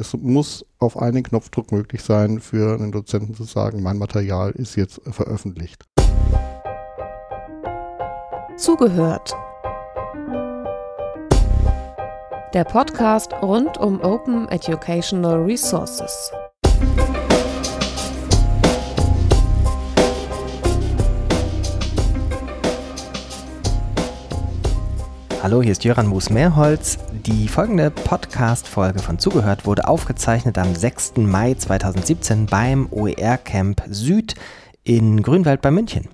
Es muss auf einen Knopfdruck möglich sein, für einen Dozenten zu sagen, mein Material ist jetzt veröffentlicht. Zugehört. Der Podcast rund um Open Educational Resources. Hallo, hier ist Jöran Moos-Mehrholz. Die folgende Podcast-Folge von Zugehört wurde aufgezeichnet am 6. Mai 2017 beim OER-Camp Süd in Grünwald bei München.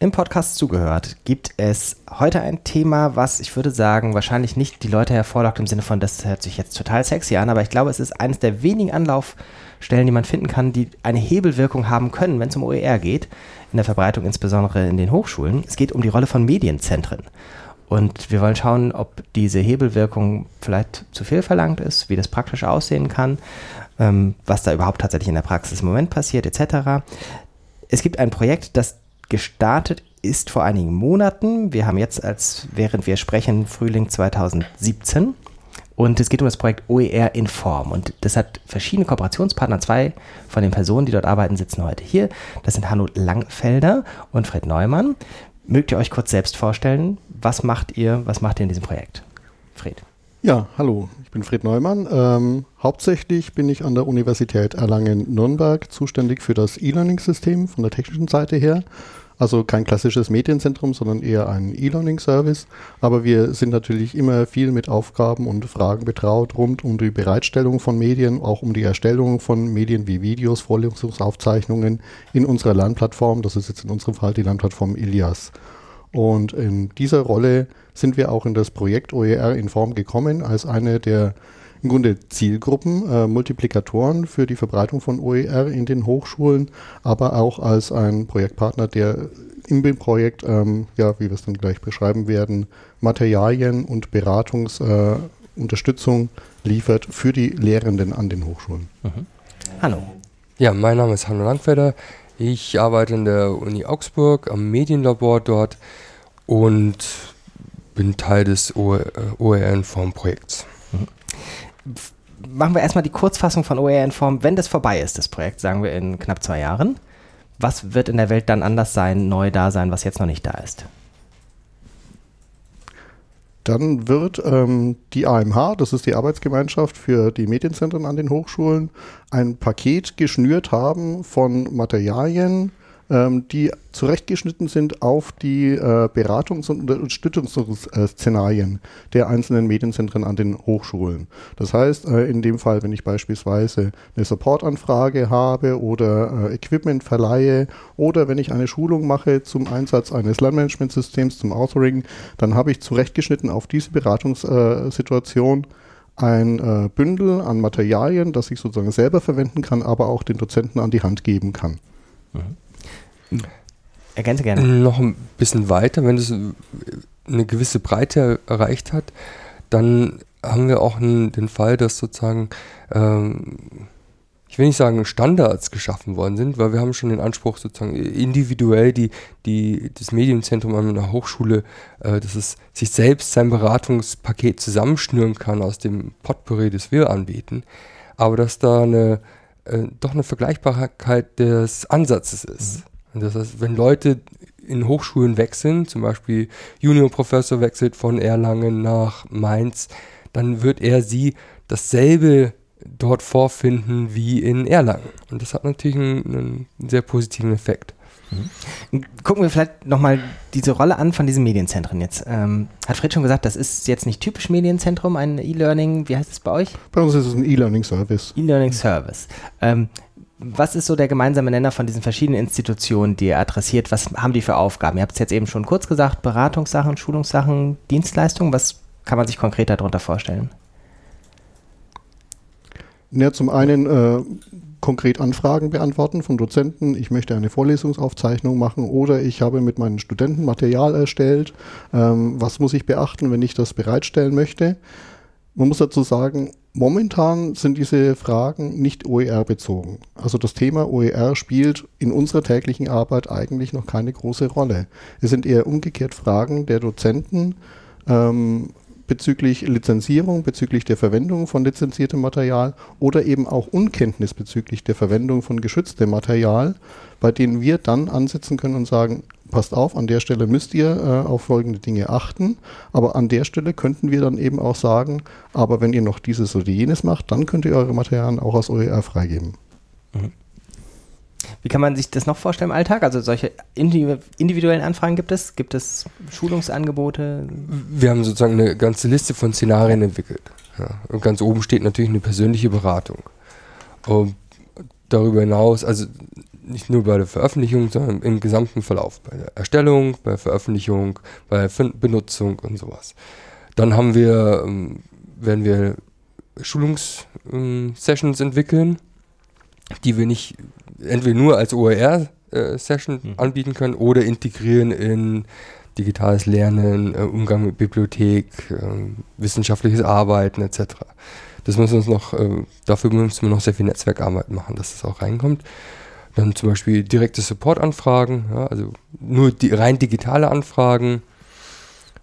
Im Podcast Zugehört gibt es heute ein Thema, was ich würde sagen, wahrscheinlich nicht die Leute hervorlockt im Sinne von, das hört sich jetzt total sexy an, aber ich glaube, es ist eines der wenigen Anlaufstellen, die man finden kann, die eine Hebelwirkung haben können, wenn es um OER geht, in der Verbreitung insbesondere in den Hochschulen. Es geht um die Rolle von Medienzentren. Und wir wollen schauen, ob diese Hebelwirkung vielleicht zu viel verlangt ist, wie das praktisch aussehen kann, ähm, was da überhaupt tatsächlich in der Praxis im Moment passiert, etc. Es gibt ein Projekt, das gestartet ist vor einigen Monaten. Wir haben jetzt, als während wir sprechen, Frühling 2017. Und es geht um das Projekt OER Inform. Und das hat verschiedene Kooperationspartner. Zwei von den Personen, die dort arbeiten, sitzen heute hier. Das sind Hanno Langfelder und Fred Neumann. Mögt ihr euch kurz selbst vorstellen? Was macht ihr, was macht ihr in diesem Projekt? Fred. Ja, hallo, ich bin Fred Neumann. Ähm, hauptsächlich bin ich an der Universität Erlangen-Nürnberg zuständig für das E-Learning-System von der technischen Seite her also kein klassisches Medienzentrum, sondern eher ein E-Learning-Service. Aber wir sind natürlich immer viel mit Aufgaben und Fragen betraut rund um die Bereitstellung von Medien, auch um die Erstellung von Medien wie Videos, Vorlesungsaufzeichnungen in unserer Lernplattform. Das ist jetzt in unserem Fall die Lernplattform Ilias. Und in dieser Rolle sind wir auch in das Projekt OER in Form gekommen als eine der im Grunde Zielgruppen, äh, Multiplikatoren für die Verbreitung von OER in den Hochschulen, aber auch als ein Projektpartner, der im Projekt, ähm, ja, wie wir es dann gleich beschreiben werden, Materialien und Beratungsunterstützung äh, liefert für die Lehrenden an den Hochschulen. Mhm. Hallo. Ja, mein Name ist Hanno Langfelder. Ich arbeite in der Uni Augsburg am Medienlabor dort und bin Teil des OER-Inform-Projekts. Mhm machen wir erstmal die Kurzfassung von OER in Form, wenn das vorbei ist, das Projekt, sagen wir in knapp zwei Jahren. Was wird in der Welt dann anders sein, neu da sein, was jetzt noch nicht da ist? Dann wird ähm, die AMH, das ist die Arbeitsgemeinschaft für die Medienzentren an den Hochschulen, ein Paket geschnürt haben von Materialien, ähm, die zurechtgeschnitten sind auf die äh, Beratungs- und Unterstützungsszenarien der einzelnen Medienzentren an den Hochschulen. Das heißt, äh, in dem Fall, wenn ich beispielsweise eine Supportanfrage habe oder äh, Equipment verleihe oder wenn ich eine Schulung mache zum Einsatz eines Lernmanagementsystems, zum Authoring, dann habe ich zurechtgeschnitten auf diese Beratungssituation ein äh, Bündel an Materialien, das ich sozusagen selber verwenden kann, aber auch den Dozenten an die Hand geben kann. Mhm. Ergänze gerne. Noch ein bisschen weiter, wenn es eine gewisse Breite erreicht hat, dann haben wir auch den Fall, dass sozusagen, ähm, ich will nicht sagen Standards geschaffen worden sind, weil wir haben schon den Anspruch sozusagen individuell die, die, das Medienzentrum an einer Hochschule, äh, dass es sich selbst sein Beratungspaket zusammenschnüren kann aus dem Potpourri, das wir anbieten, aber dass da eine, äh, doch eine Vergleichbarkeit des Ansatzes ist. Mhm. Und das heißt, wenn Leute in Hochschulen wechseln, zum Beispiel Juniorprofessor wechselt von Erlangen nach Mainz, dann wird er sie dasselbe dort vorfinden wie in Erlangen. Und das hat natürlich einen, einen sehr positiven Effekt. Mhm. Gucken wir vielleicht nochmal diese Rolle an von diesen Medienzentren jetzt. Ähm, hat Fred schon gesagt, das ist jetzt nicht typisch Medienzentrum, ein E-Learning, wie heißt es bei euch? Bei uns ist es ein E-Learning-Service. E-Learning-Service. Ähm, was ist so der gemeinsame Nenner von diesen verschiedenen Institutionen, die ihr adressiert? Was haben die für Aufgaben? Ihr habt es jetzt eben schon kurz gesagt, Beratungssachen, Schulungssachen, Dienstleistungen. Was kann man sich konkret darunter vorstellen? Ja, zum einen äh, konkret Anfragen beantworten von Dozenten. Ich möchte eine Vorlesungsaufzeichnung machen oder ich habe mit meinen Studenten Material erstellt. Ähm, was muss ich beachten, wenn ich das bereitstellen möchte? Man muss dazu sagen, Momentan sind diese Fragen nicht OER bezogen. Also das Thema OER spielt in unserer täglichen Arbeit eigentlich noch keine große Rolle. Es sind eher umgekehrt Fragen der Dozenten, ähm, bezüglich Lizenzierung, bezüglich der Verwendung von lizenziertem Material oder eben auch Unkenntnis bezüglich der Verwendung von geschütztem Material, bei denen wir dann ansetzen können und sagen, passt auf, an der Stelle müsst ihr äh, auf folgende Dinge achten, aber an der Stelle könnten wir dann eben auch sagen, aber wenn ihr noch dieses oder jenes macht, dann könnt ihr eure Materialien auch aus OER freigeben. Mhm. Wie kann man sich das noch vorstellen im Alltag? Also solche individuellen Anfragen gibt es? Gibt es Schulungsangebote? Wir haben sozusagen eine ganze Liste von Szenarien entwickelt. Ja. Und ganz oben steht natürlich eine persönliche Beratung. Und darüber hinaus, also nicht nur bei der Veröffentlichung, sondern im gesamten Verlauf. Bei der Erstellung, bei der Veröffentlichung, bei der Benutzung und sowas. Dann haben wir, ähm, werden wir Schulungssessions entwickeln, die wir nicht entweder nur als OER-Session äh, mhm. anbieten können oder integrieren in digitales Lernen, äh, Umgang mit Bibliothek, äh, wissenschaftliches Arbeiten etc. Das müssen wir uns noch, dafür müssen wir noch sehr viel Netzwerkarbeit machen, dass das auch reinkommt. Dann zum Beispiel direkte Support-Anfragen, ja, also nur die rein digitale Anfragen.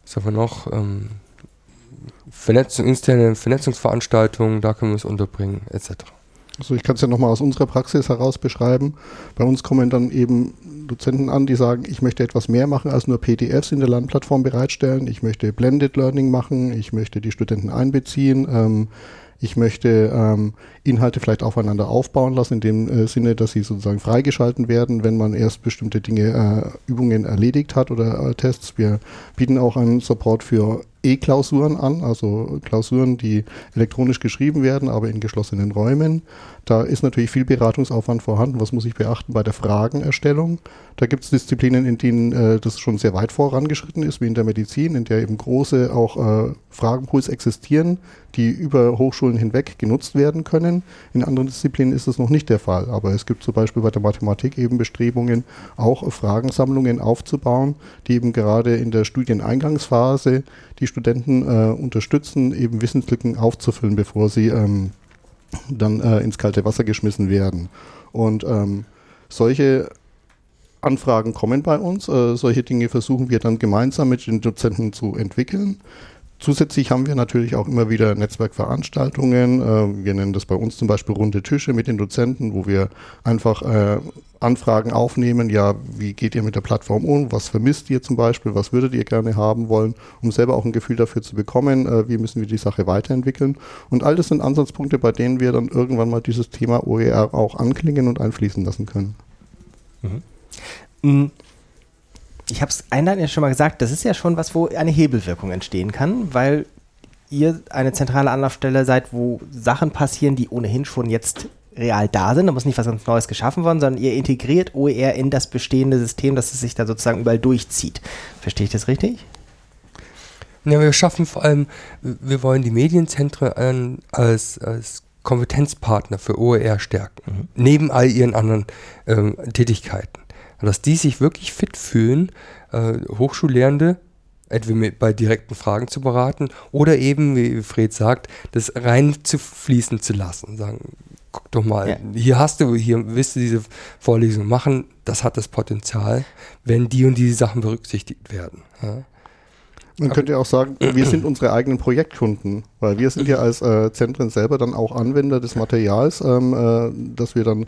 Was haben wir noch? Ähm, Vernetzung, interne Vernetzungsveranstaltungen, da können wir es unterbringen, etc. Also ich kann es ja nochmal aus unserer Praxis heraus beschreiben. Bei uns kommen dann eben Dozenten an, die sagen, ich möchte etwas mehr machen als nur PDFs in der Lernplattform bereitstellen. Ich möchte Blended Learning machen. Ich möchte die Studenten einbeziehen. Ähm, ich möchte ähm, Inhalte vielleicht aufeinander aufbauen lassen, in dem äh, Sinne, dass sie sozusagen freigeschalten werden, wenn man erst bestimmte Dinge, äh, Übungen erledigt hat oder äh, Tests. Wir bieten auch einen Support für E-Klausuren an, also Klausuren, die elektronisch geschrieben werden, aber in geschlossenen Räumen. Da ist natürlich viel Beratungsaufwand vorhanden. Was muss ich beachten bei der Fragenerstellung? Da gibt es Disziplinen, in denen äh, das schon sehr weit vorangeschritten ist, wie in der Medizin, in der eben große auch äh, Fragenpools existieren, die über Hochschulen hinweg genutzt werden können. In anderen Disziplinen ist das noch nicht der Fall. Aber es gibt zum Beispiel bei der Mathematik eben Bestrebungen, auch Fragensammlungen aufzubauen, die eben gerade in der Studieneingangsphase die Studenten äh, unterstützen, eben Wissenslücken aufzufüllen, bevor sie ähm, dann äh, ins kalte Wasser geschmissen werden. Und ähm, solche Anfragen kommen bei uns. Äh, solche Dinge versuchen wir dann gemeinsam mit den Dozenten zu entwickeln. Zusätzlich haben wir natürlich auch immer wieder Netzwerkveranstaltungen. Äh, wir nennen das bei uns zum Beispiel runde Tische mit den Dozenten, wo wir einfach äh, Anfragen aufnehmen. Ja, wie geht ihr mit der Plattform um? Was vermisst ihr zum Beispiel? Was würdet ihr gerne haben wollen? Um selber auch ein Gefühl dafür zu bekommen, äh, wie müssen wir die Sache weiterentwickeln. Und all das sind Ansatzpunkte, bei denen wir dann irgendwann mal dieses Thema OER auch anklingen und einfließen lassen können. Mhm. Ich habe es einleitend ja schon mal gesagt, das ist ja schon was, wo eine Hebelwirkung entstehen kann, weil ihr eine zentrale Anlaufstelle seid, wo Sachen passieren, die ohnehin schon jetzt real da sind. Da muss nicht was ganz Neues geschaffen worden, sondern ihr integriert OER in das bestehende System, dass es sich da sozusagen überall durchzieht. Verstehe ich das richtig? Ja, wir schaffen vor allem, wir wollen die Medienzentren als, als Kompetenzpartner für OER stärken, mhm. neben all ihren anderen ähm, Tätigkeiten. Dass die sich wirklich fit fühlen, äh, Hochschullehrende entweder bei direkten Fragen zu beraten oder eben, wie Fred sagt, das rein zu fließen zu lassen. Sagen, guck doch mal, ja. hier hast du, hier willst du diese Vorlesung machen, das hat das Potenzial, wenn die und diese Sachen berücksichtigt werden. Ja. Man könnte auch sagen, wir sind unsere eigenen Projektkunden, weil wir sind ja als äh, Zentren selber dann auch Anwender des Materials, ähm, äh, das wir dann ja,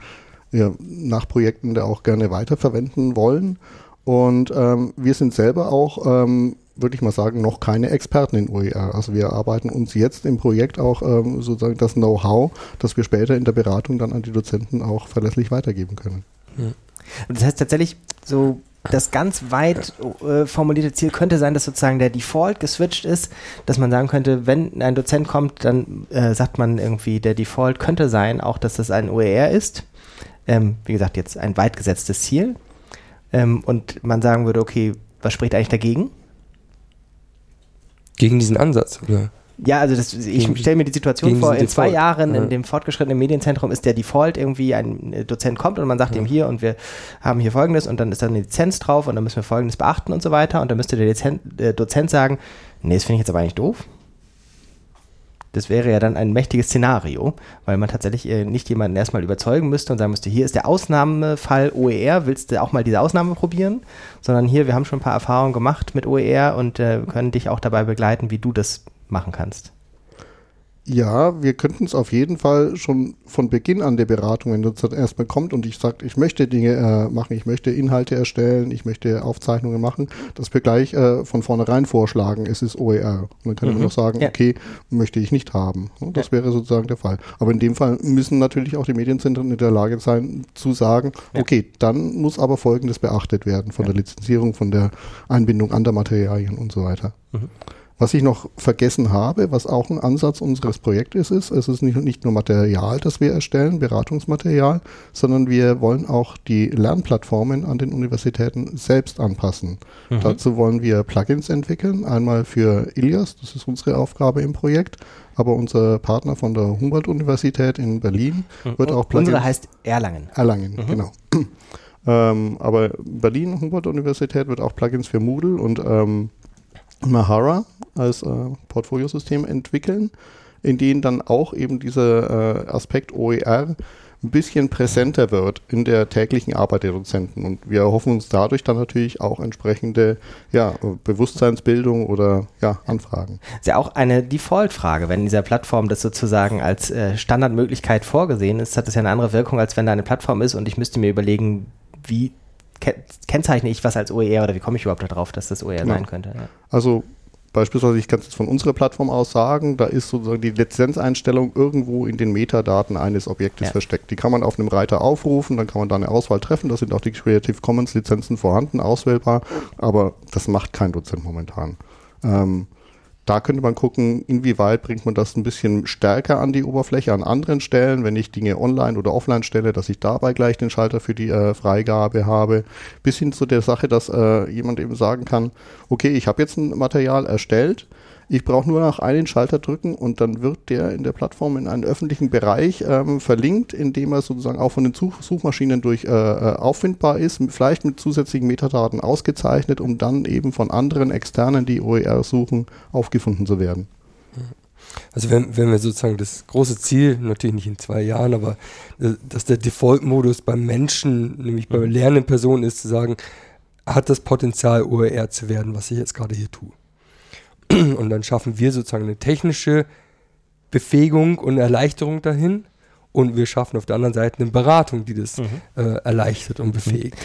nach Projekten da auch gerne weiterverwenden wollen. Und ähm, wir sind selber auch, ähm, würde ich mal sagen, noch keine Experten in OER. Also wir arbeiten uns jetzt im Projekt auch ähm, sozusagen das Know-how, das wir später in der Beratung dann an die Dozenten auch verlässlich weitergeben können. Hm. Das heißt tatsächlich, so das ganz weit äh, formulierte Ziel könnte sein, dass sozusagen der Default geswitcht ist, dass man sagen könnte, wenn ein Dozent kommt, dann äh, sagt man irgendwie, der Default könnte sein, auch dass das ein OER ist ähm, wie gesagt, jetzt ein weit gesetztes Ziel. Ähm, und man sagen würde, okay, was spricht eigentlich dagegen? Gegen diesen Ansatz, oder? Ja, also das, ich stelle mir die Situation vor, in zwei Jahren ja. in dem fortgeschrittenen Medienzentrum ist der Default irgendwie, ein Dozent kommt und man sagt ja. ihm hier und wir haben hier folgendes und dann ist da eine Lizenz drauf und dann müssen wir folgendes beachten und so weiter und dann müsste der Dozent, der Dozent sagen, nee, das finde ich jetzt aber eigentlich doof. Das wäre ja dann ein mächtiges Szenario, weil man tatsächlich äh, nicht jemanden erstmal überzeugen müsste und sagen müsste, hier ist der Ausnahmefall OER, willst du auch mal diese Ausnahme probieren? Sondern hier, wir haben schon ein paar Erfahrungen gemacht mit OER und äh, können dich auch dabei begleiten, wie du das machen kannst. Ja, wir könnten es auf jeden Fall schon von Beginn an der Beratung, wenn das erstmal kommt und ich sage, ich möchte Dinge äh, machen, ich möchte Inhalte erstellen, ich möchte Aufzeichnungen machen, dass wir gleich äh, von vornherein vorschlagen, es ist OER. Und dann kann mhm. man noch sagen, ja. okay, möchte ich nicht haben. Das ja. wäre sozusagen der Fall. Aber in dem Fall müssen natürlich auch die Medienzentren in der Lage sein zu sagen, ja. okay, dann muss aber Folgendes beachtet werden von der Lizenzierung, von der Einbindung anderer Materialien und so weiter. Mhm. Was ich noch vergessen habe, was auch ein Ansatz unseres Projektes ist, es ist nicht, nicht nur Material, das wir erstellen, Beratungsmaterial, sondern wir wollen auch die Lernplattformen an den Universitäten selbst anpassen. Mhm. Dazu wollen wir Plugins entwickeln, einmal für Ilias, das ist unsere Aufgabe im Projekt, aber unser Partner von der Humboldt-Universität in Berlin mhm. wird auch Plugins... Unsere heißt Erlangen. Erlangen, mhm. genau. ähm, aber Berlin, Humboldt-Universität wird auch Plugins für Moodle und ähm, Mahara als äh, Portfoliosystem entwickeln, in denen dann auch eben dieser äh, Aspekt OER ein bisschen präsenter wird in der täglichen Arbeit der Dozenten. Und wir erhoffen uns dadurch dann natürlich auch entsprechende ja, Bewusstseinsbildung oder ja, Anfragen. Das ist ja auch eine Default-Frage. Wenn in dieser Plattform das sozusagen als äh, Standardmöglichkeit vorgesehen ist, hat das ja eine andere Wirkung, als wenn da eine Plattform ist und ich müsste mir überlegen, wie kennzeichne ich was als OER oder wie komme ich überhaupt darauf, dass das OER ja. sein könnte? Ja. Also beispielsweise, ich kann es jetzt von unserer Plattform aus sagen, da ist sozusagen die Lizenzeinstellung irgendwo in den Metadaten eines Objektes ja. versteckt. Die kann man auf einem Reiter aufrufen, dann kann man da eine Auswahl treffen, da sind auch die Creative Commons Lizenzen vorhanden, auswählbar, aber das macht kein Dozent momentan. Ähm, da könnte man gucken, inwieweit bringt man das ein bisschen stärker an die Oberfläche an anderen Stellen, wenn ich Dinge online oder offline stelle, dass ich dabei gleich den Schalter für die äh, Freigabe habe, bis hin zu der Sache, dass äh, jemand eben sagen kann, okay, ich habe jetzt ein Material erstellt, ich brauche nur noch einen Schalter drücken und dann wird der in der Plattform in einen öffentlichen Bereich ähm, verlinkt, in dem er sozusagen auch von den Such Suchmaschinen durch äh, äh auffindbar ist, vielleicht mit zusätzlichen Metadaten ausgezeichnet, um dann eben von anderen Externen, die OER suchen, aufgefunden zu werden. Also wenn, wenn wir sozusagen das große Ziel, natürlich nicht in zwei Jahren, aber äh, dass der Default-Modus beim Menschen, nämlich bei mhm. lernenden Personen ist, zu sagen, hat das Potenzial, OER zu werden, was ich jetzt gerade hier tue. Und dann schaffen wir sozusagen eine technische Befähigung und Erleichterung dahin. Und wir schaffen auf der anderen Seite eine Beratung, die das mhm. äh, erleichtert und befähigt.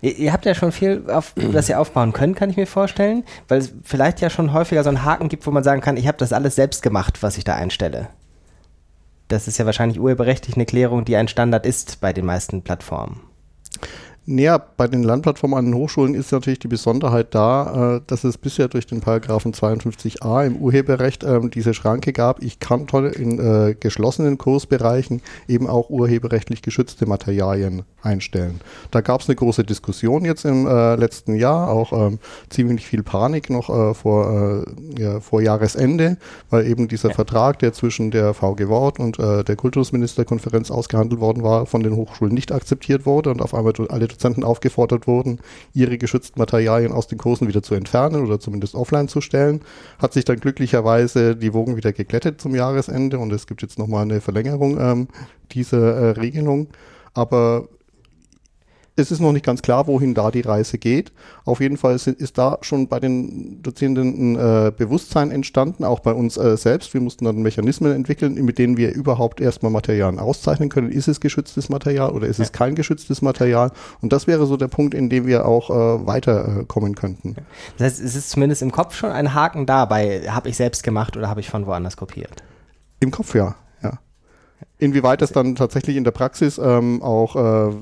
Ihr, ihr habt ja schon viel, auf, das ihr aufbauen könnt, kann ich mir vorstellen, weil es vielleicht ja schon häufiger so einen Haken gibt, wo man sagen kann, ich habe das alles selbst gemacht, was ich da einstelle. Das ist ja wahrscheinlich urheberrechtlich eine Klärung, die ein Standard ist bei den meisten Plattformen. Naja, bei den Lernplattformen an den Hochschulen ist natürlich die Besonderheit da, äh, dass es bisher durch den Paragraphen 52a im Urheberrecht äh, diese Schranke gab. Ich kann in äh, geschlossenen Kursbereichen eben auch urheberrechtlich geschützte Materialien einstellen. Da gab es eine große Diskussion jetzt im äh, letzten Jahr, auch ähm, ziemlich viel Panik noch vor, ja, vor Jahresende, weil eben dieser ja. Vertrag, der zwischen der VG Wort und der Kultusministerkonferenz ausgehandelt worden war, von den Hochschulen nicht akzeptiert wurde und auf einmal alle Dozenten aufgefordert wurden, ihre geschützten Materialien aus den Kursen wieder zu entfernen oder zumindest offline zu stellen. Hat sich dann glücklicherweise die Wogen wieder geglättet zum Jahresende und es gibt jetzt nochmal eine Verlängerung ähm, dieser äh, Regelung. Aber es ist noch nicht ganz klar, wohin da die Reise geht. Auf jeden Fall ist, ist da schon bei den Dozierenden ein äh, Bewusstsein entstanden, auch bei uns äh, selbst. Wir mussten dann Mechanismen entwickeln, mit denen wir überhaupt erstmal Materialien auszeichnen können. Ist es geschütztes Material oder ist ja. es kein geschütztes Material? Und das wäre so der Punkt, in dem wir auch äh, weiterkommen könnten. Das heißt, es ist zumindest im Kopf schon ein Haken da bei, habe ich selbst gemacht oder habe ich von woanders kopiert? Im Kopf ja. ja. Inwieweit das dann tatsächlich in der Praxis ähm, auch äh,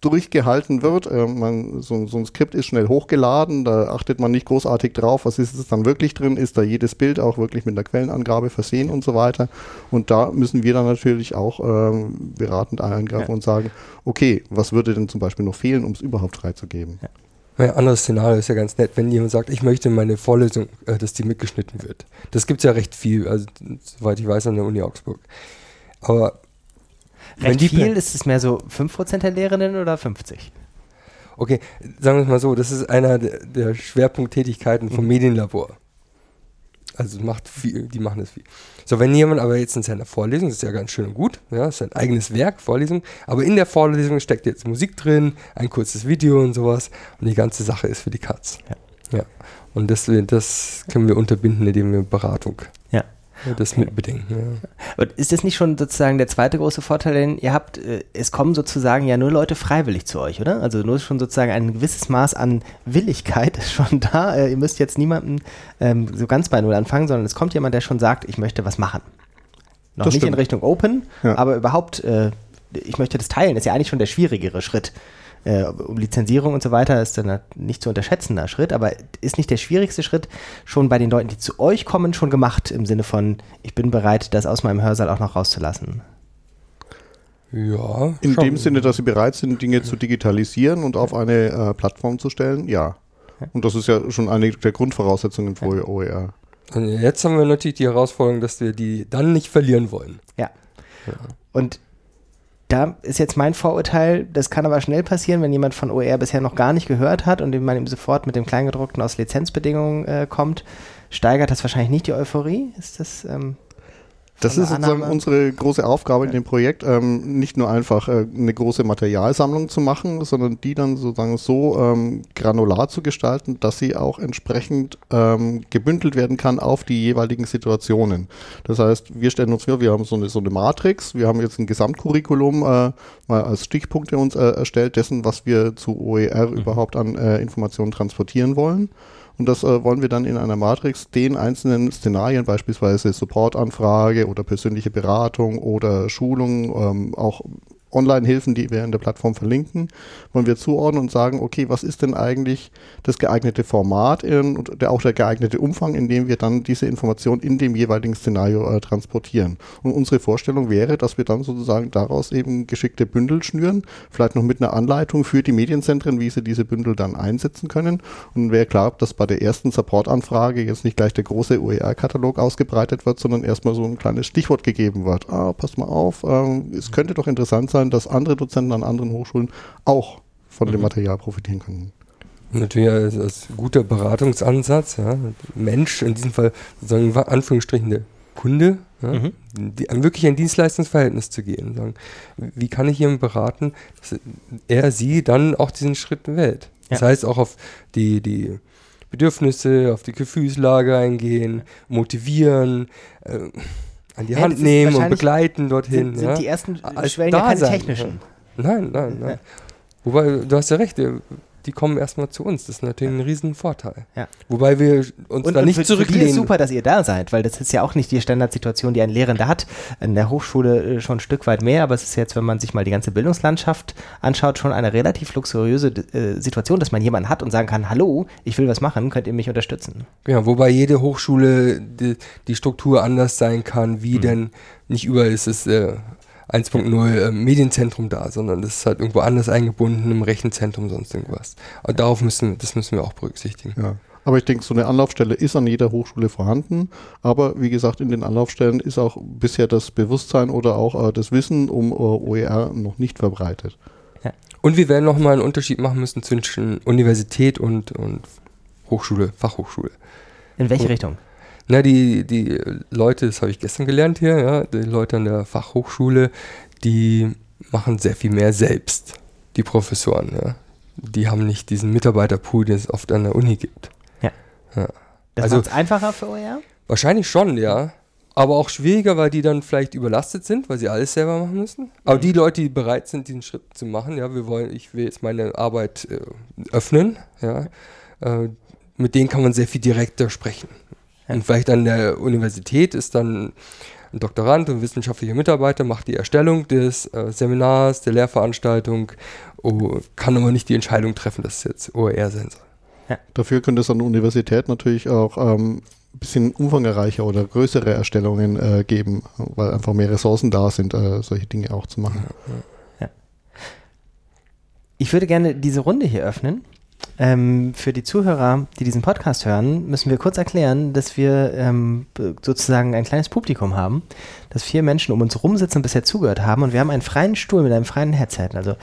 durchgehalten wird. Äh, man, so, so, ein Skript ist schnell hochgeladen, da achtet man nicht großartig drauf, was ist es dann wirklich drin, ist da jedes Bild auch wirklich mit einer Quellenangabe versehen und so weiter. Und da müssen wir dann natürlich auch ähm, beratend eingreifen ja. und sagen, okay, was würde denn zum Beispiel noch fehlen, um es überhaupt freizugeben? Ja. Ein anderes Szenario ist ja ganz nett, wenn jemand sagt, ich möchte meine Vorlesung, äh, dass die mitgeschnitten wird. Das gibt es ja recht viel, also soweit ich weiß, an der Uni Augsburg. Aber Recht viel? Ist es mehr so 5% der Lehrenden oder 50? Okay, sagen wir es mal so, das ist einer der, der Schwerpunkttätigkeiten vom mhm. Medienlabor. Also macht viel, die machen das viel. So, wenn jemand aber jetzt in seiner Vorlesung, das ist ja ganz schön und gut, ja, ist ein eigenes Werk, Vorlesung, aber in der Vorlesung steckt jetzt Musik drin, ein kurzes Video und sowas und die ganze Sache ist für die Katz. Ja. Ja, und das, das können wir unterbinden, indem wir Beratung Ja. Das Okay. mitbedenken. Ja. Und ist das nicht schon sozusagen der zweite große Vorteil, denn ihr habt, äh, es kommen sozusagen ja nur Leute freiwillig zu euch, oder? Also nur schon sozusagen ein gewisses Maß an Willigkeit ist schon da. Äh, ihr müsst jetzt niemanden ähm, so ganz bei Null anfangen, sondern es kommt jemand, der schon sagt, ich möchte was machen. Noch Das nicht in stimmt. Richtung Open, Ja. aber überhaupt, äh, ich möchte das teilen, ist ja eigentlich schon der schwierigere Schritt. Äh, um Lizenzierung und so weiter ist dann ein nicht zu unterschätzender Schritt, aber ist nicht der schwierigste Schritt schon bei den Leuten, die zu euch kommen, schon gemacht im Sinne von, ich bin bereit, das aus meinem Hörsaal auch noch rauszulassen? Ja, In schon. dem Sinne, dass sie bereit sind, Dinge zu digitalisieren und auf eine äh, Plattform zu stellen, ja. Und das ist ja schon eine der Grundvoraussetzungen für E OER. Und jetzt haben wir natürlich die Herausforderung, dass wir die dann nicht verlieren wollen. Ja. Und da ist jetzt mein Vorurteil, das kann aber schnell passieren, wenn jemand von OER bisher noch gar nicht gehört hat und man ihm sofort mit dem Kleingedruckten aus Lizenzbedingungen äh, kommt, steigert das wahrscheinlich nicht die Euphorie? Ist das ähm, Das ist sozusagen Annahme? unsere große Aufgabe in dem Projekt, ähm, nicht nur einfach äh, eine große Materialsammlung zu machen, sondern die dann sozusagen so ähm, granular zu gestalten, dass sie auch entsprechend ähm, gebündelt werden kann auf die jeweiligen Situationen. Das heißt, wir stellen uns vor, wir haben so eine, so eine Matrix, wir haben jetzt ein Gesamtcurriculum äh, mal als Stichpunkte uns äh, erstellt, dessen, was wir zu OER überhaupt an äh, Informationen transportieren wollen. Und das äh, wollen wir dann in einer Matrix den einzelnen Szenarien, beispielsweise Supportanfrage oder persönliche Beratung oder Schulung, ähm, auch Online-Hilfen, die wir in der Plattform verlinken, wollen wir zuordnen und sagen, okay, was ist denn eigentlich das geeignete Format und der, auch der geeignete Umfang, in dem wir dann diese Information in dem jeweiligen Szenario äh, transportieren. Und unsere Vorstellung wäre, dass wir dann sozusagen daraus eben geschickte Bündel schnüren, vielleicht noch mit einer Anleitung für die Medienzentren, wie sie diese Bündel dann einsetzen können. Und wäre klar, dass bei der ersten Supportanfrage jetzt nicht gleich der große OER-Katalog ausgebreitet wird, sondern erstmal so ein kleines Stichwort gegeben wird. Ah, pass mal auf, ähm, es könnte doch interessant sein, dass andere Dozenten an anderen Hochschulen auch von dem Material profitieren können. Natürlich als, als guter Beratungsansatz, ja. Mensch, in diesem Fall sozusagen in Anführungsstrichen der Kunde, ja, Mhm. die, wirklich ein Dienstleistungsverhältnis zu gehen. Sagen, wie kann ich jemanden beraten, dass er, sie dann auch diesen Schritt wählt. Das Ja. heißt auch auf die, die Bedürfnisse, auf die Gefühlslage eingehen, motivieren, äh, an die Ja, Hand nehmen und begleiten dorthin. sind, sind ja. die ersten Schwellen ja keine technischen. Nein, nein, nein. Wobei, du hast ja recht, die, kommen erstmal zu uns. Das ist natürlich ein Riesenvorteil. Ja. Wobei wir uns Und, da und nicht für, für zurücklehnen. ist super, dass ihr da seid, weil das ist ja auch nicht die Standardsituation, die ein Lehrender hat. In der Hochschule äh, schon ein Stück weit mehr, aber es ist jetzt, wenn man sich mal die ganze Bildungslandschaft anschaut, schon eine relativ luxuriöse äh, Situation, dass man jemanden hat und sagen kann, hallo, ich will was machen, könnt ihr mich unterstützen? Ja, wobei jede Hochschule die, die Struktur anders sein kann, wie denn nicht überall ist es äh, 1.0 äh, Medienzentrum da, sondern das ist halt irgendwo anders eingebunden im Rechenzentrum, sonst irgendwas. Aber darauf müssen, das müssen wir auch berücksichtigen. Ja. Aber ich denke, so eine Anlaufstelle ist an jeder Hochschule vorhanden. Aber wie gesagt, in den Anlaufstellen ist auch bisher das Bewusstsein oder auch äh, das Wissen um äh, OER noch nicht verbreitet. Und wir werden nochmal einen Unterschied machen müssen zwischen Universität und, und Hochschule, Fachhochschule. In welche Cool. Richtung? Na, die, die Leute, das habe ich gestern gelernt hier, ja, die Leute an der Fachhochschule, die machen sehr viel mehr selbst, die Professoren, ja. Die haben nicht diesen Mitarbeiterpool, den es oft an der Uni gibt. Das Also- macht es einfacher für euer? Wahrscheinlich schon, ja. Aber auch schwieriger, weil die dann vielleicht überlastet sind, weil sie alles selber machen müssen. Aber die Leute, die bereit sind, diesen Schritt zu machen, ja, wir wollen, ich will jetzt meine Arbeit äh, öffnen, ja, äh, mit denen kann man sehr viel direkter sprechen. Ja. Und vielleicht an der Universität ist dann ein Doktorand und wissenschaftlicher Mitarbeiter, macht die Erstellung des äh, Seminars, der Lehrveranstaltung, oh, kann aber nicht die Entscheidung treffen, dass es jetzt OER sein soll. Dafür könnte es an der Universität natürlich auch ähm, ein bisschen umfangreicher oder größere Erstellungen äh, geben, weil einfach mehr Ressourcen da sind, äh, solche Dinge auch zu machen. Ich würde gerne diese Runde hier öffnen. Ähm, für die Zuhörer, die diesen Podcast hören, müssen wir kurz erklären, dass wir ähm, sozusagen ein kleines Publikum haben, dass vier Menschen um uns rumsitzen und bisher zugehört haben und wir haben einen freien Stuhl mit einem freien Headset. Also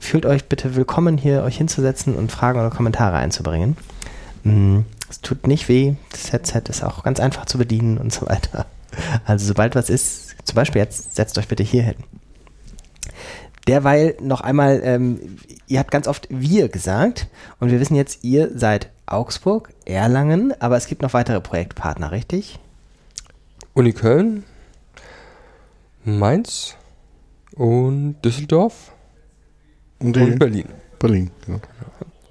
fühlt euch bitte willkommen, hier euch hinzusetzen und Fragen oder Kommentare einzubringen. Mm, Es tut nicht weh, das Headset ist auch ganz einfach zu bedienen und so weiter. Also sobald was ist, zum Beispiel jetzt, setzt euch bitte hier hin. Derweil noch einmal, ähm, ihr habt ganz oft wir gesagt und wir wissen jetzt, ihr seid Augsburg, Erlangen, aber es gibt noch weitere Projektpartner, richtig? Uni Köln, Mainz und Düsseldorf Und, und Berlin. Berlin, genau.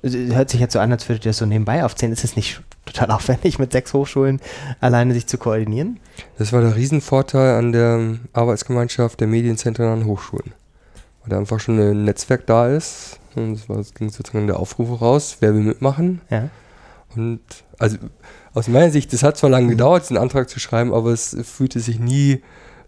Es Hört sich jetzt so an, als würdet ihr das so nebenbei aufzählen. Ist es nicht total aufwendig, mit sechs Hochschulen alleine sich zu koordinieren? Das war der Riesenvorteil an der Arbeitsgemeinschaft der Medienzentren an Hochschulen. Weil da einfach schon ein Netzwerk da ist. Und es war- es ging sozusagen der Aufruf raus, wer will mitmachen. Ja. Und also aus meiner Sicht, das hat zwar lange gedauert, diesen Antrag zu schreiben, aber es fühlte sich nie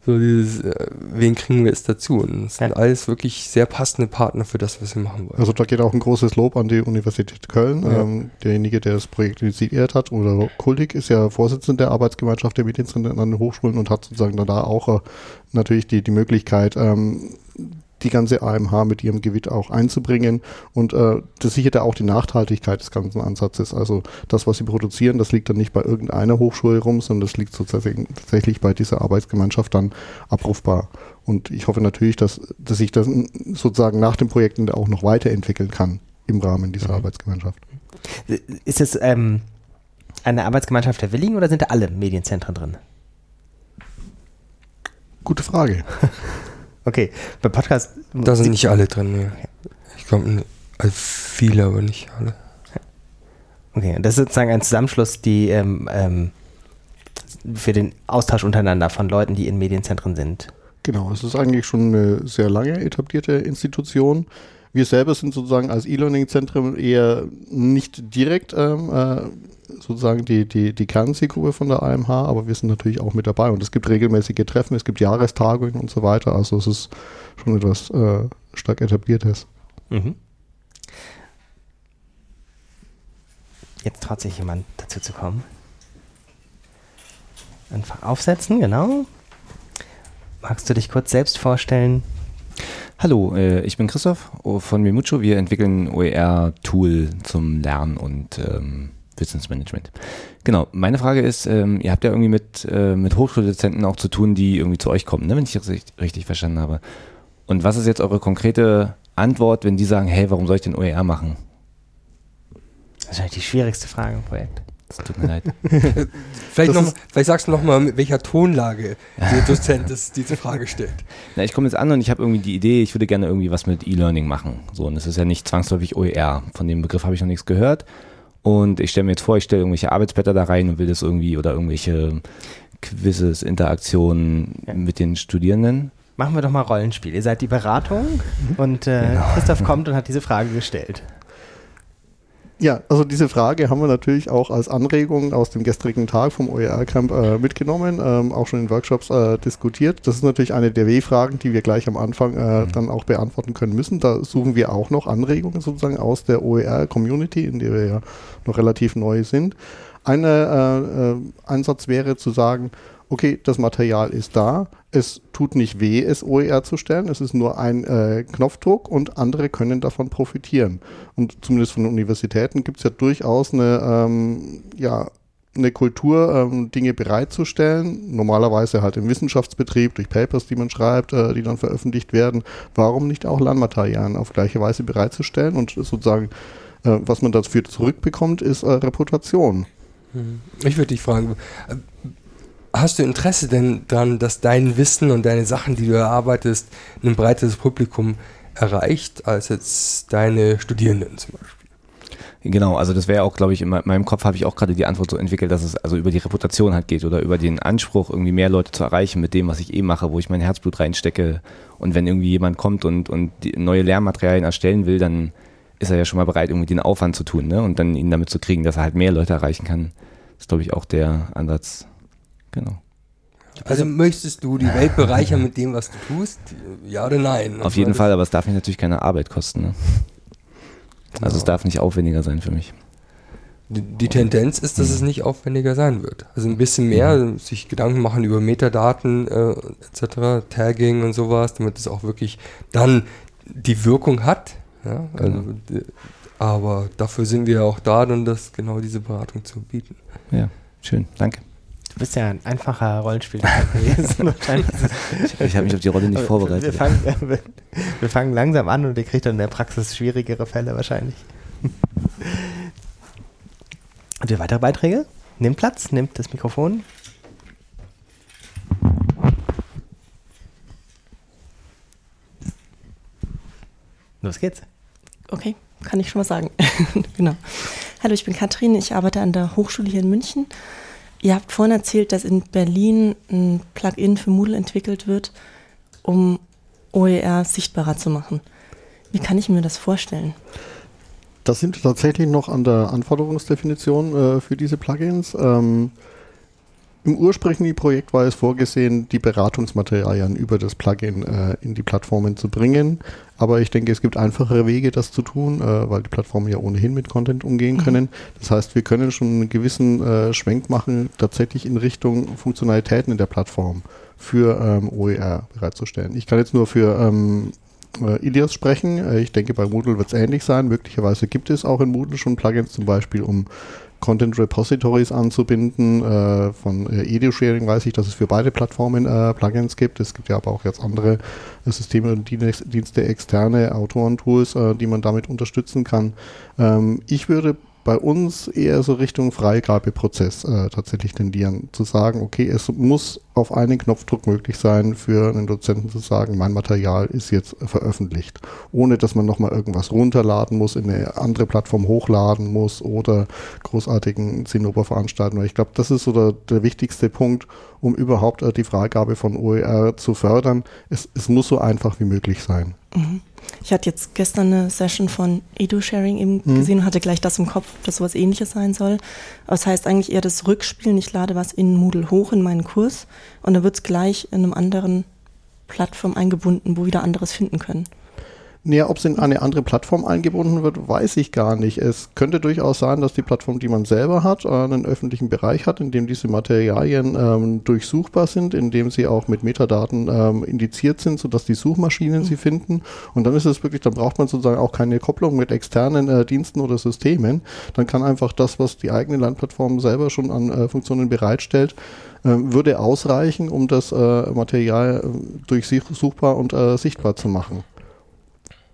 so dieses, äh, wen kriegen wir jetzt dazu? Und es sind Ja. alles wirklich sehr passende Partner für das, was wir machen wollen. Also da geht auch ein großes Lob an die Universität Köln. Ja. Ähm, derjenige, der das Projekt initiiert hat, oder Kultig, ist ja Vorsitzender der Arbeitsgemeinschaft der Medienzentren an den Hochschulen und hat sozusagen dann da auch äh, natürlich die, die Möglichkeit, ähm, die ganze AMH mit ihrem Gewicht auch einzubringen. Und äh, das sichert ja auch die Nachhaltigkeit des ganzen Ansatzes. Also das, was sie produzieren, das liegt dann nicht bei irgendeiner Hochschule rum, sondern das liegt sozusagen tatsächlich bei dieser Arbeitsgemeinschaft dann abrufbar. Und ich hoffe natürlich, dass, dass sich das sozusagen nach dem Projekt auch noch weiterentwickeln kann im Rahmen dieser Arbeitsgemeinschaft. Ist es ähm, eine Arbeitsgemeinschaft der Willigen oder sind da alle Medienzentren drin? Gute Frage. Okay, beim Podcast. Da sind nicht alle drin, nee. Ich glaube, also viele, aber nicht alle. Okay, und das ist sozusagen ein Zusammenschluss, die ähm, ähm, für den Austausch untereinander von Leuten, die in Medienzentren sind. Genau, es ist eigentlich schon eine sehr lange etablierte Institution. Wir selber sind sozusagen als E-Learning-Zentrum eher nicht direkt ähm, äh, sozusagen die, die, die Kernzielgruppe von der AMH, aber wir sind natürlich auch mit dabei und es gibt regelmäßige Treffen, es gibt Jahrestagungen und so weiter. Also es ist schon etwas äh, stark etabliertes. Mhm. Jetzt traut sich jemand dazu zu kommen. Einfach aufsetzen, genau. Magst du dich kurz selbst vorstellen? Hallo, äh, ich bin Christoph oh, von Mimucho. Wir entwickeln OER-Tool zum Lernen und ähm, Wissensmanagement. Genau, meine Frage ist, ähm, ihr habt ja irgendwie mit, äh, mit Hochschuldozenten auch zu tun, die irgendwie zu euch kommen, ne, wenn ich das richtig, verstanden habe. Und was ist jetzt eure konkrete Antwort, wenn die sagen, hey, warum soll ich denn OER machen? Wahrscheinlich die schwierigste Frage im Projekt. Das tut mir leid. Vielleicht, noch, vielleicht sagst du noch mal, mit welcher Tonlage der Dozent das, diese Frage stellt. Na, ich komme jetzt an und ich habe irgendwie die Idee, ich würde gerne irgendwie was mit E-Learning machen. So, und es ist ja nicht zwangsläufig OER. Von dem Begriff habe ich noch nichts gehört. Und ich stelle mir jetzt vor, ich stelle irgendwelche Arbeitsblätter da rein und will das irgendwie oder irgendwelche Quizzes, Interaktionen Ja. mit den Studierenden. Machen wir doch mal Rollenspiel. Ihr seid die Beratung und äh, Christoph kommt und hat diese Frage gestellt. Ja, also diese Frage haben wir natürlich auch als Anregung aus dem gestrigen Tag vom OER-Camp äh, mitgenommen, ähm, auch schon in Workshops äh, diskutiert. Das ist natürlich eine der W-Fragen, die wir gleich am Anfang äh, dann auch beantworten können müssen. Da suchen wir auch noch Anregungen sozusagen aus der OER-Community, in der wir ja noch relativ neu sind. Ein äh, äh, Ansatz wäre zu sagen, okay, das Material ist da, es tut nicht weh, es OER zu stellen, es ist nur ein äh, Knopfdruck und andere können davon profitieren. Und zumindest von Universitäten gibt es ja durchaus eine, ähm, ja, eine Kultur, ähm, Dinge bereitzustellen, normalerweise halt im Wissenschaftsbetrieb, durch Papers, die man schreibt, äh, die dann veröffentlicht werden. Warum nicht auch Lernmaterialien auf gleiche Weise bereitzustellen und sozusagen, äh, was man dafür zurückbekommt, ist äh, Reputation. Ich würde dich fragen, hast du Interesse denn daran, dass dein Wissen und deine Sachen, die du erarbeitest, ein breiteres Publikum erreicht, als jetzt deine Studierenden zum Beispiel? Genau, also das wäre auch, glaube ich, in me- meinem Kopf habe ich auch gerade die Antwort so entwickelt, dass es also über die Reputation halt geht oder über den Anspruch, irgendwie mehr Leute zu erreichen mit dem, was ich eh mache, wo ich mein Herzblut reinstecke. Und wenn irgendwie jemand kommt und, und neue Lernmaterialien erstellen will, dann ist er ja schon mal bereit, irgendwie den Aufwand zu tun, ne? Und dann ihn damit zu kriegen, dass er halt mehr Leute erreichen kann. Das ist, glaube ich, auch der Ansatz. Genau. Also möchtest du die Welt bereichern mit dem, was du tust? Ja oder nein? Auf Also jeden Fall, aber es darf mich natürlich keine Arbeit kosten, ne? Also es Genau. darf nicht aufwendiger sein für mich. Die, die Tendenz ist, dass es nicht aufwendiger sein wird. Also ein bisschen mehr, sich Gedanken machen über Metadaten äh, etc., Tagging und sowas, damit es auch wirklich dann die Wirkung hat. Ja? Also, d- aber dafür sind wir auch da, dann das genau diese Beratung zu bieten. Ja, schön, danke. Du bist ja ein einfacher Rollenspieler gewesen. Ich habe mich auf die Rolle nicht Wir vorbereitet. fangen, wir, wir fangen langsam an und ihr kriegt dann in der Praxis schwierigere Fälle wahrscheinlich. Habt ihr weitere Beiträge? Nehmt Platz, nehmt das Mikrofon. Los geht's. Okay, kann ich schon mal sagen. genau. Hallo, ich bin Katrin, ich arbeite an der Hochschule hier in München. Ihr habt vorhin erzählt, dass in Berlin ein Plugin für Moodle entwickelt wird, um OER sichtbarer zu machen. Wie kann ich mir das vorstellen? Das sind tatsächlich noch an der Anforderungsdefinition äh, für diese Plugins. Ähm, Im ursprünglichen Projekt war es vorgesehen, die Beratungsmaterialien über das Plugin äh, in die Plattformen zu bringen. Aber ich denke, es gibt einfachere Wege, das zu tun, äh, weil die Plattformen ja ohnehin mit Content umgehen mhm. können. Das heißt, wir können schon einen gewissen äh, Schwenk machen, tatsächlich in Richtung Funktionalitäten in der Plattform für ähm, OER bereitzustellen. Ich kann jetzt nur für ähm, äh, Ilias sprechen. Äh, ich denke, bei Moodle wird es ähnlich sein. Möglicherweise gibt es auch in Moodle schon Plugins, zum Beispiel um Content Repositories anzubinden. Äh, von äh, Edu-Sharing weiß ich, dass es für beide Plattformen äh, Plugins gibt. Es gibt ja aber auch jetzt andere äh, Systeme und Dienste, externe Autorentools, äh, die man damit unterstützen kann. Ähm, ich würde bei uns eher so Richtung Freigabeprozess äh, tatsächlich tendieren, zu sagen, okay, es muss auf einen Knopfdruck möglich sein, für einen Dozenten zu sagen, mein Material ist jetzt veröffentlicht, ohne dass man nochmal irgendwas runterladen muss, in eine andere Plattform hochladen muss oder großartigen Zinnober veranstalten. Ich glaube, das ist so der, der wichtigste Punkt, um überhaupt äh, die Freigabe von OER zu fördern. Es, es muss so einfach wie möglich sein. Mhm. Ich hatte jetzt gestern eine Session von Edu-Sharing eben mhm. gesehen und hatte gleich das im Kopf, dass sowas ähnliches sein soll. Aber es heißt eigentlich eher das Rückspielen. Ich lade was in Moodle hoch in meinen Kurs und dann wird es gleich in einem anderen Plattform eingebunden, wo wieder anderes finden können. Naja, ob es in eine andere Plattform eingebunden wird, weiß ich gar nicht. Es könnte durchaus sein, dass die Plattform, die man selber hat, einen öffentlichen Bereich hat, in dem diese Materialien ähm, durchsuchbar sind, in dem sie auch mit Metadaten ähm, indiziert sind, sodass die Suchmaschinen mhm. sie finden. Und dann ist es wirklich, dann braucht man sozusagen auch keine Kopplung mit externen äh, Diensten oder Systemen. Dann kann einfach das, was die eigene Landplattform selber schon an äh, Funktionen bereitstellt, äh, würde ausreichen, um das äh, Material äh, durchsuchbar und äh, sichtbar zu machen.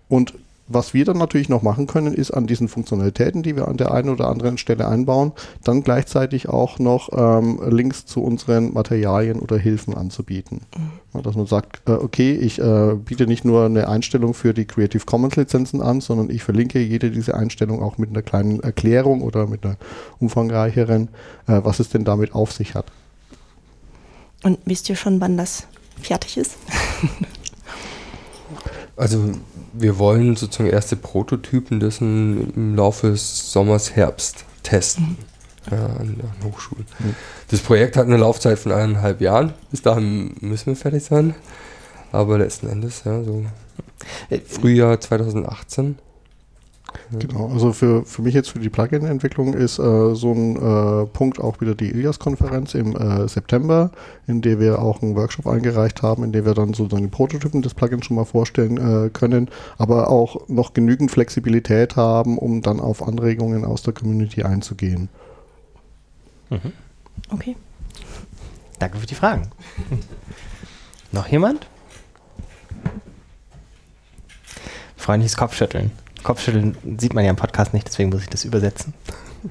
Und was wir dann natürlich noch machen können, ist an diesen Funktionalitäten, die wir an der einen oder anderen Stelle einbauen, dann gleichzeitig auch noch ähm, Links zu unseren Materialien oder Hilfen anzubieten. Mhm. Dass man sagt, äh, okay, ich äh, biete nicht nur eine Einstellung für die Creative Commons Lizenzen an, sondern ich verlinke jede diese Einstellung auch mit einer kleinen Erklärung oder mit einer umfangreicheren, äh, was es denn damit auf sich hat. Und wisst ihr schon, wann das fertig ist? also wir wollen sozusagen erste Prototypen dessen im Laufe des Sommers, Herbst testen. Mhm. Ja, an, an Hochschulen. Mhm. Das Projekt hat eine Laufzeit von eineinhalb Jahren. Bis dahin müssen wir fertig sein. Aber letzten Endes, ja, so äh, Frühjahr 2018 Genau, also für, für mich jetzt für die Plugin-Entwicklung ist äh, so ein äh, Punkt auch wieder die Ilias-Konferenz im äh, September, in der wir auch einen Workshop eingereicht haben, in dem wir dann so die Prototypen des Plugins schon mal vorstellen äh, können, aber auch noch genügend Flexibilität haben, um dann auf Anregungen aus der Community einzugehen. Mhm. Okay. Danke für die Fragen. noch jemand? Freundliches Kopfschütteln. Kopfschütteln sieht man ja im Podcast nicht, deswegen muss ich das übersetzen.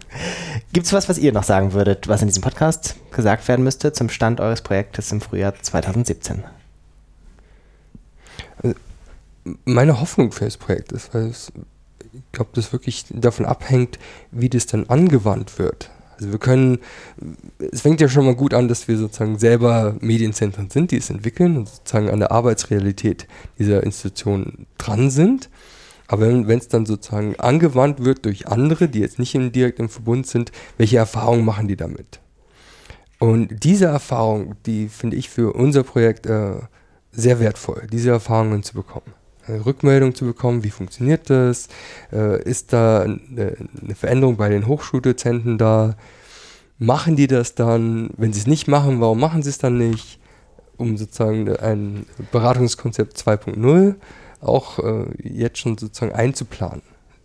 Gibt es was, was ihr noch sagen würdet, was in diesem Podcast gesagt werden müsste zum Stand eures Projektes im Frühjahr 2017? Also, meine Hoffnung für das Projekt ist, weil es, ich glaube, das wirklich davon abhängt, wie das dann angewandt wird. Also wir können, es fängt ja schon mal gut an, dass wir sozusagen selber Medienzentren sind, die es entwickeln und sozusagen an der Arbeitsrealität dieser Institution dran sind. Aber wenn es dann sozusagen angewandt wird durch andere, die jetzt nicht im direkten Verbund sind, welche Erfahrungen machen die damit? Und diese Erfahrung, die finde ich für unser Projekt äh, sehr wertvoll, diese Erfahrungen zu bekommen. Eine Rückmeldung zu bekommen, wie funktioniert das? Äh, ist da eine, eine Veränderung bei den Hochschuldozenten da? Machen die das dann? Wenn sie es nicht machen, warum machen sie es dann nicht? Um sozusagen ein Beratungskonzept 2.0 auch äh, jetzt schon sozusagen einzuplanen.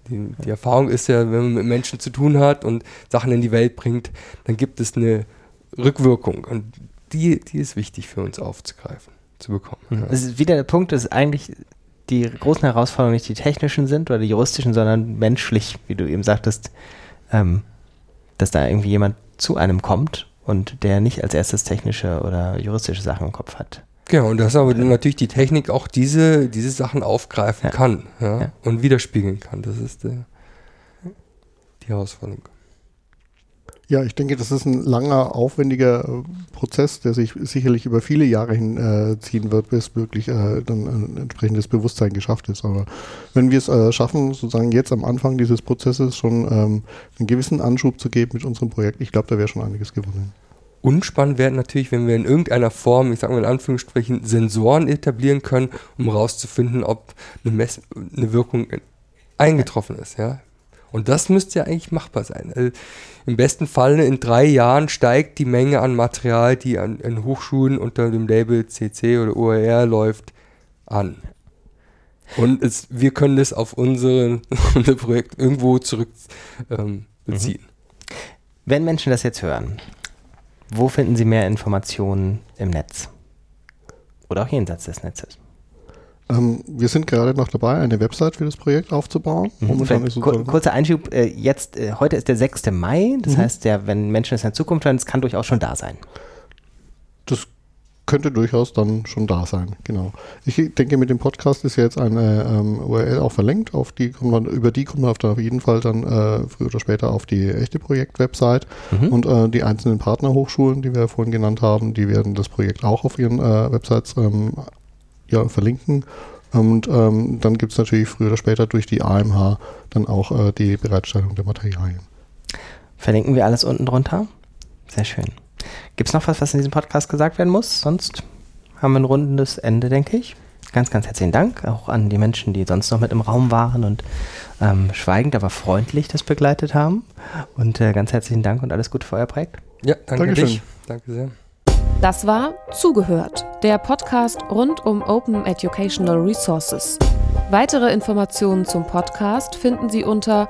Die, die, Erfahrung ist ja, wenn man mit Menschen zu tun hat und Sachen in die Welt bringt, dann gibt es eine Rückwirkung und die, die ist wichtig für uns aufzugreifen, zu bekommen. Mhm. Es ist wieder der Punkt, dass eigentlich die großen Herausforderungen nicht die technischen sind oder die juristischen, sondern menschlich, wie du eben sagtest, ähm, dass da irgendwie jemand zu einem kommt und der nicht als erstes technische oder juristische Sachen im Kopf hat. Genau, und dass aber natürlich die Technik auch diese, diese Sachen aufgreifen Ja. kann ja, Ja. und widerspiegeln kann. Das ist der, die Herausforderung. Ja, ich denke, das ist ein langer, aufwendiger äh, Prozess, der sich sicherlich über viele Jahre hin äh, wird, bis wirklich äh, dann ein entsprechendes Bewusstsein geschafft ist. Aber wenn wir es äh, schaffen, sozusagen jetzt am Anfang dieses Prozesses schon ähm, einen gewissen Anschub zu geben mit unserem Projekt, ich glaube, da wäre schon einiges gewonnen. Unspannend wäre natürlich, wenn wir in irgendeiner Form, ich sage mal in Anführungsstrichen, Sensoren etablieren können, um herauszufinden, ob eine, Mess eine Wirkung eingetroffen ist. Ja? Und das müsste ja eigentlich machbar sein. Also Im besten Fall in drei Jahren steigt die Menge an Material, die an, an Hochschulen unter dem Label CC oder OER läuft, an. Und es, wir können das auf unsere, unser Projekt irgendwo zurück ähm, beziehen. Wenn Menschen das jetzt hören, wo finden sie mehr Informationen im Netz? Oder auch jenseits des Netzes? Ähm, wir sind gerade noch dabei, eine Website für das Projekt aufzubauen. Ist kur sozusagen- kurzer Einschub, äh, jetzt, äh, heute ist der 6. Mai, das Mhm. heißt, der, wenn Menschen es in der Zukunft hören, es kann durchaus schon da sein. Könnte durchaus dann schon da sein, genau. Ich denke, mit dem Podcast ist ja jetzt eine ähm, URL auch verlinkt, auf die kommt man, über die kommt man auf, jeden Fall dann äh, früher oder später auf die echte Projekt-Website Mhm. und äh, die einzelnen Partnerhochschulen, die wir vorhin genannt haben, die werden das Projekt auch auf ihren äh, Websites ähm, ja, verlinken. Und ähm, dann gibt es natürlich früher oder später durch die AMH dann auch äh, die Bereitstellung der Materialien. Verlinken wir alles unten drunter. Sehr schön. Gibt es noch was, was in diesem Podcast gesagt werden muss? Sonst haben wir ein rundes Ende, denke ich. Ganz, ganz herzlichen Dank auch an die Menschen, die sonst noch mit im Raum waren und ähm, schweigend, aber freundlich das begleitet haben. Und äh, ganz herzlichen Dank und alles Gute für euer Projekt. Ja, danke Dankeschön. dich. Danke sehr. Das war Zugehört, der Podcast rund um Open Educational Resources. Weitere Informationen zum Podcast finden Sie unter